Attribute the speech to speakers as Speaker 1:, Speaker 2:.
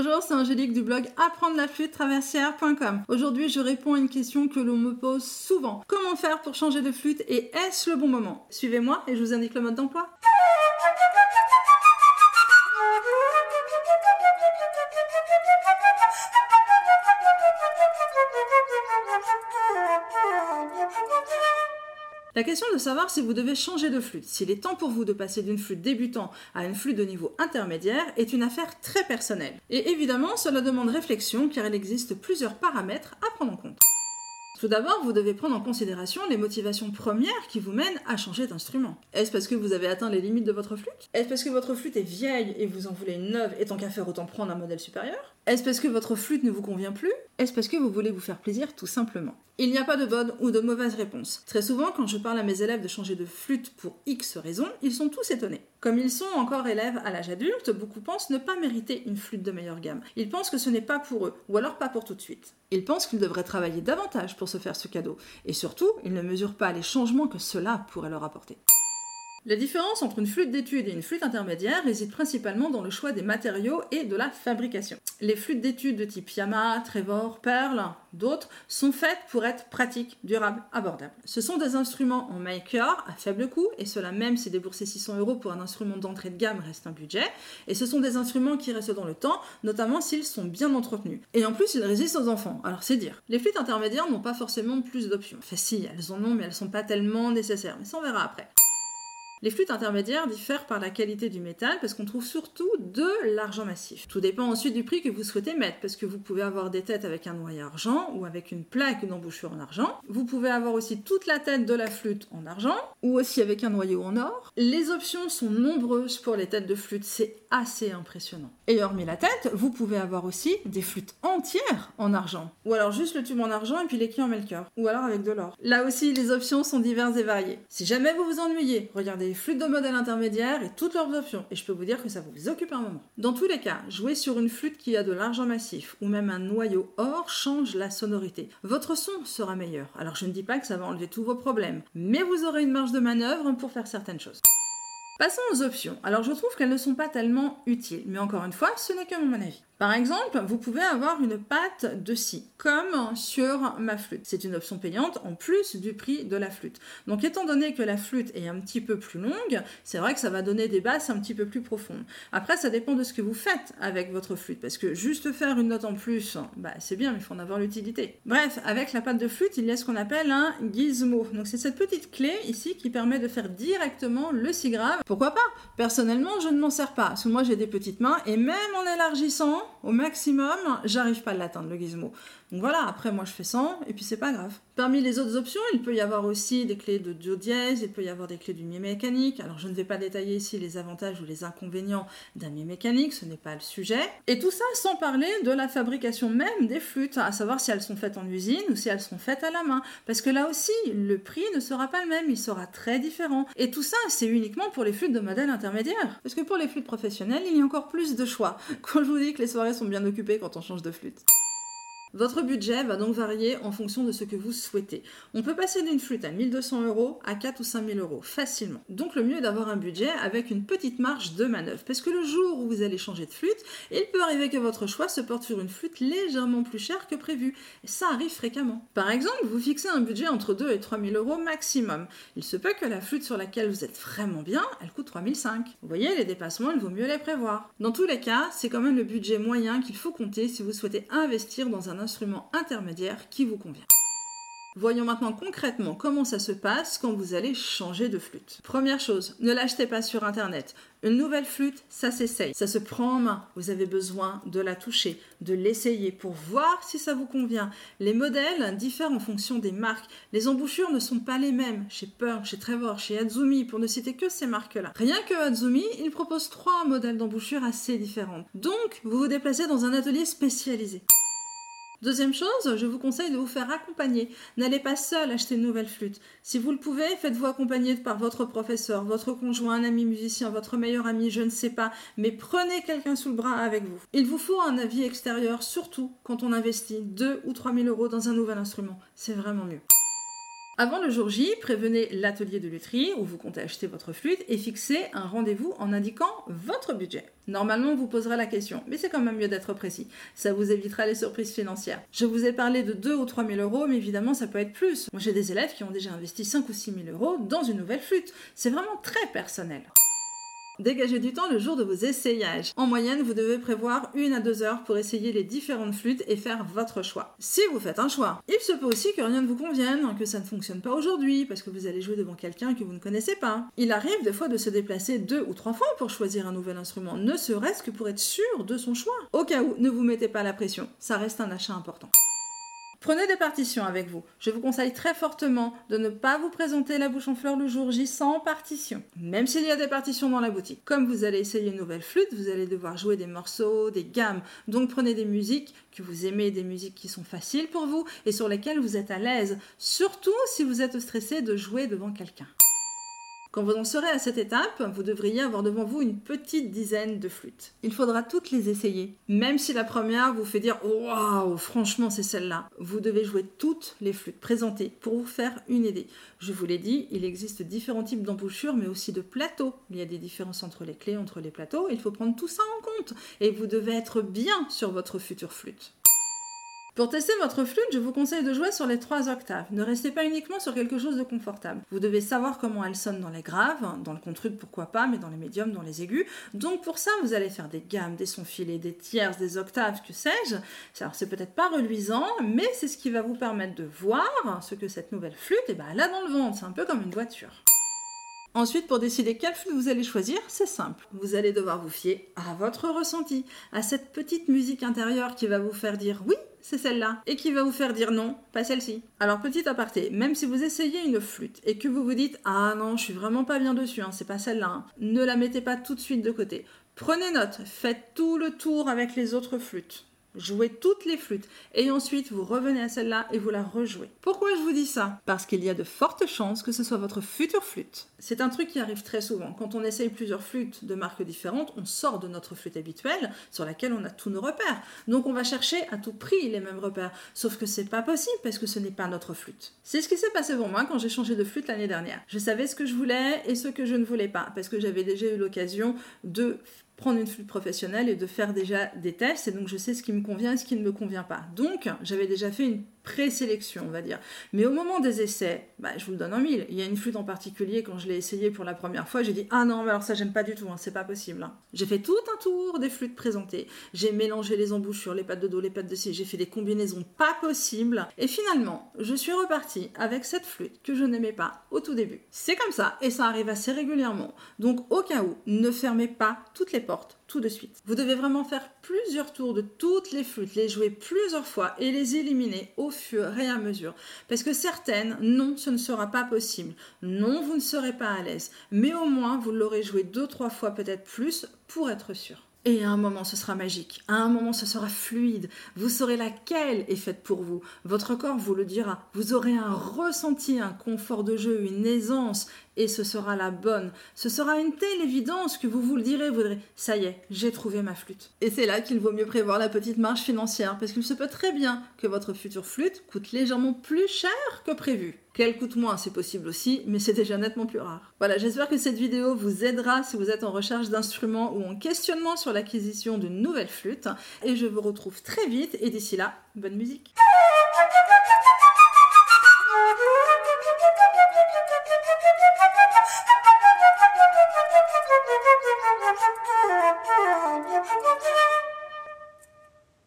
Speaker 1: Bonjour, c'est Angélique du blog apprendre la flûte traversière.com. Aujourd'hui, je réponds à une question que l'on me pose souvent. Comment faire pour changer de flûte et est-ce le bon moment? Suivez-moi et je vous indique le mode d'emploi. La question de savoir si vous devez changer de flûte, s'il est temps pour vous de passer d'une flûte débutant à une flûte de niveau intermédiaire, est une affaire très personnelle. Et évidemment, cela demande réflexion car il existe plusieurs paramètres à prendre en compte. Tout d'abord, vous devez prendre en considération les motivations premières qui vous mènent à changer d'instrument. Est-ce parce que vous avez atteint les limites de votre flûte? Est-ce parce que votre flûte est vieille et vous en voulez une neuve et tant qu'à faire autant prendre un modèle supérieur? Est-ce parce que votre flûte ne vous convient plus? Est-ce parce que vous voulez vous faire plaisir tout simplement? Il n'y a pas de bonne ou de mauvaise réponse. Très souvent, quand je parle à mes élèves de changer de flûte pour X raisons, ils sont tous étonnés. Comme ils sont encore élèves à l'âge adulte, beaucoup pensent ne pas mériter une flûte de meilleure gamme. Ils pensent que ce n'est pas pour eux, ou alors pas pour tout de suite. Ils pensent qu'ils devraient travailler davantage pour se faire ce cadeau, et surtout, ils ne mesurent pas les changements que cela pourrait leur apporter. La différence entre une flûte d'étude et une flûte intermédiaire réside principalement dans le choix des matériaux et de la fabrication. Les flûtes d'étude de type Yamaha, Trevor, Pearl, d'autres sont faites pour être pratiques, durables, abordables. Ce sont des instruments en maker à faible coût, et cela même si débourser 600 euros pour un instrument d'entrée de gamme reste un budget. Et ce sont des instruments qui restent dans le temps, notamment s'ils sont bien entretenus. Et en plus, ils résistent aux enfants, alors c'est dire. Les flûtes intermédiaires n'ont pas forcément plus d'options. Enfin si, elles en ont, mais elles sont pas tellement nécessaires. Mais ça on verra après. Les flûtes intermédiaires diffèrent par la qualité du métal parce qu'on trouve surtout de l'argent massif. Tout dépend ensuite du prix que vous souhaitez mettre parce que vous pouvez avoir des têtes avec un noyau argent ou avec une plaque d'embouchure en argent. Vous pouvez avoir aussi toute la tête de la flûte en argent ou aussi avec un noyau en or. Les options sont nombreuses pour les têtes de flûte, c'est assez impressionnant. Et hormis la tête, vous pouvez avoir aussi des flûtes entières en argent ou alors juste le tube en argent et puis les quilles en melchior ou alors avec de l'or. Là aussi, les options sont diverses et variées. Si jamais vous vous ennuyez, regardez flûtes de modèle intermédiaire et toutes leurs options. Et je peux vous dire que ça vous occupe un moment. Dans tous les cas, jouer sur une flûte qui a de l'argent massif ou même un noyau or change la sonorité. Votre son sera meilleur. Alors je ne dis pas que ça va enlever tous vos problèmes, mais vous aurez une marge de manœuvre pour faire certaines choses. Passons aux options. Alors je trouve qu'elles ne sont pas tellement utiles, mais encore une fois, ce n'est que mon avis. Par exemple, vous pouvez avoir une patte de scie, comme sur ma flûte. C'est une option payante en plus du prix de la flûte. Donc étant donné que la flûte est un petit peu plus longue, c'est vrai que ça va donner des basses un petit peu plus profondes. Après, ça dépend de ce que vous faites avec votre flûte, parce que juste faire une note en plus, bah, c'est bien, mais il faut en avoir l'utilité. Bref, avec la patte de flûte, il y a ce qu'on appelle un gizmo. Donc c'est cette petite clé ici qui permet de faire directement le si grave. Pourquoi pas? Personnellement, je ne m'en sers pas, parce que moi j'ai des petites mains, et même en élargissant, au maximum, j'arrive pas à l'atteindre, le gizmo. Donc voilà, après moi je fais 100 et puis c'est pas grave. Parmi les autres options, il peut y avoir aussi des clés de do dièse, il peut y avoir des clés du mi mécanique. Alors je ne vais pas détailler ici les avantages ou les inconvénients d'un mi mécanique, ce n'est pas le sujet. Et tout ça sans parler de la fabrication même des flûtes, à savoir si elles sont faites en usine ou si elles sont faites à la main. Parce que là aussi, le prix ne sera pas le même, il sera très différent. Et tout ça, c'est uniquement pour les flûtes de modèle intermédiaire. Parce que pour les flûtes professionnelles, il y a encore plus de choix. Quand je vous dis que les soirées sont bien occupées quand on change de flûte. Votre budget va donc varier en fonction de ce que vous souhaitez. On peut passer d'une flûte à 1200 euros à 4 ou 5000 euros facilement. Donc le mieux est d'avoir un budget avec une petite marge de manœuvre. Parce que le jour où vous allez changer de flûte, il peut arriver que votre choix se porte sur une flûte légèrement plus chère que prévu. Ça arrive fréquemment. Par exemple, vous fixez un budget entre 2 et 3000 euros maximum. Il se peut que la flûte sur laquelle vous êtes vraiment bien, elle coûte 3005. Vous voyez, les dépassements, il vaut mieux les prévoir. Dans tous les cas, c'est quand même le budget moyen qu'il faut compter si vous souhaitez investir dans un instrument intermédiaire qui vous convient. Voyons maintenant concrètement comment ça se passe quand vous allez changer de flûte. Première chose, ne l'achetez pas sur internet. Une nouvelle flûte, ça s'essaye, ça se prend en main. Vous avez besoin de la toucher, de l'essayer pour voir si ça vous convient. Les modèles diffèrent en fonction des marques. Les embouchures ne sont pas les mêmes chez Pearl, chez Trevor, chez Azumi, pour ne citer que ces marques-là. Rien que Azumi, il propose trois modèles d'embouchure assez différents. Donc, vous vous déplacez dans un atelier spécialisé. Deuxième chose, je vous conseille de vous faire accompagner. N'allez pas seul acheter une nouvelle flûte. Si vous le pouvez, faites-vous accompagner par votre professeur, votre conjoint, un ami musicien, votre meilleur ami, je ne sais pas, mais prenez quelqu'un sous le bras avec vous. Il vous faut un avis extérieur, surtout quand on investit 2 ou 3 000 euros dans un nouvel instrument. C'est vraiment mieux. Avant le jour J, prévenez l'atelier de lutherie où vous comptez acheter votre flûte et fixez un rendez-vous en indiquant votre budget. Normalement, on vous posera la question, mais c'est quand même mieux d'être précis. Ça vous évitera les surprises financières. Je vous ai parlé de 2 ou 3 000 euros, mais évidemment, ça peut être plus. Moi, j'ai des élèves qui ont déjà investi 5 ou 6 000 euros dans une nouvelle flûte. C'est vraiment très personnel. Dégagez du temps le jour de vos essayages. En moyenne, vous devez prévoir une à deux heures pour essayer les différentes flûtes et faire votre choix. Si vous faites un choix, il se peut aussi que rien ne vous convienne, que ça ne fonctionne pas aujourd'hui parce que vous allez jouer devant quelqu'un que vous ne connaissez pas. Il arrive des fois de se déplacer deux ou trois fois pour choisir un nouvel instrument, ne serait-ce que pour être sûr de son choix. Au cas où, ne vous mettez pas la pression, ça reste un achat important. Prenez des partitions avec vous. Je vous conseille très fortement de ne pas vous présenter la bouche en fleurs le jour J sans partition, même s'il y a des partitions dans la boutique. Comme vous allez essayer une nouvelle flûte, vous allez devoir jouer des morceaux, des gammes. Donc prenez des musiques que vous aimez, des musiques qui sont faciles pour vous et sur lesquelles vous êtes à l'aise, surtout si vous êtes stressé de jouer devant quelqu'un. Quand vous en serez à cette étape, vous devriez avoir devant vous une petite dizaine de flûtes. Il faudra toutes les essayer. Même si la première vous fait dire Waouh, franchement, c'est celle-là. Vous devez jouer toutes les flûtes présentées pour vous faire une idée. Je vous l'ai dit, il existe différents types d'embouchures, mais aussi de plateaux. Il y a des différences entre les clés, entre les plateaux. Il faut prendre tout ça en compte. Et vous devez être bien sur votre future flûte. Pour tester votre flûte, je vous conseille de jouer sur les trois octaves. Ne restez pas uniquement sur quelque chose de confortable. Vous devez savoir comment elle sonne dans les graves, dans le contrude pourquoi pas, mais dans les médiums, dans les aigus. Donc pour ça, vous allez faire des gammes, des sons filés, des tierces, des octaves, que sais-je. Alors c'est peut-être pas reluisant, mais c'est ce qui va vous permettre de voir ce que cette nouvelle flûte, eh ben, a dans le ventre. C'est un peu comme une voiture. Ensuite, pour décider quelle flûte vous allez choisir, c'est simple. Vous allez devoir vous fier à votre ressenti, à cette petite musique intérieure qui va vous faire dire oui, c'est celle-là, et qui va vous faire dire non, pas celle-ci. Alors petit aparté, même si vous essayez une flûte et que vous vous dites ah non, je suis vraiment pas bien dessus, hein, c'est pas celle-là, hein, ne la mettez pas tout de suite de côté. Prenez note, faites tout le tour avec les autres flûtes. Jouez toutes les flûtes et ensuite vous revenez à celle-là et vous la rejouez. Pourquoi je vous dis ça? Parce qu'il y a de fortes chances que ce soit votre future flûte. C'est un truc qui arrive très souvent. Quand on essaye plusieurs flûtes de marques différentes, on sort de notre flûte habituelle sur laquelle on a tous nos repères. Donc on va chercher à tout prix les mêmes repères. Sauf que c'est pas possible parce que ce n'est pas notre flûte. C'est ce qui s'est passé pour moi quand j'ai changé de flûte l'année dernière. Je savais ce que je voulais et ce que je ne voulais pas parce que j'avais déjà eu l'occasion de prendre une flûte professionnelle et de faire déjà des tests et donc je sais ce qui me convient et ce qui ne me convient pas. Donc j'avais déjà fait une présélection, on va dire. Mais au moment des essais, bah, je vous le donne en mille. Il y a une flûte en particulier, quand je l'ai essayé pour la première fois, j'ai dit Ah non, mais alors ça, j'aime pas du tout, hein, c'est pas possible. Hein. J'ai fait tout un tour des flûtes présentées. J'ai mélangé les embouchures, les pattes de dos, les pattes de scie. J'ai fait des combinaisons pas possibles. Et finalement, je suis repartie avec cette flûte que je n'aimais pas au tout début. C'est comme ça, et ça arrive assez régulièrement. Donc, au cas où, ne fermez pas toutes les portes tout de suite. Vous devez vraiment faire plusieurs tours de toutes les flûtes, les jouer plusieurs fois et les éliminer au fur et à mesure. Parce que certaines, non, ce ne sera pas possible. Non, vous ne serez pas à l'aise. Mais au moins, vous l'aurez joué deux, trois fois, peut-être plus, pour être sûr. Et à un moment, ce sera magique. À un moment, ce sera fluide. Vous saurez laquelle est faite pour vous. Votre corps vous le dira. Vous aurez un ressenti, un confort de jeu, une aisance et ce sera la bonne. Ce sera une telle évidence que vous vous le direz, vous direz ça y est, j'ai trouvé ma flûte. Et c'est là qu'il vaut mieux prévoir la petite marge financière parce qu'il se peut très bien que votre future flûte coûte légèrement plus cher que prévu. Qu'elle coûte moins, c'est possible aussi, mais c'est déjà nettement plus rare. Voilà, j'espère que cette vidéo vous aidera si vous êtes en recherche d'instruments ou en questionnement sur l'acquisition d'une nouvelle flûte. Et je vous retrouve très vite, et d'ici là, bonne musique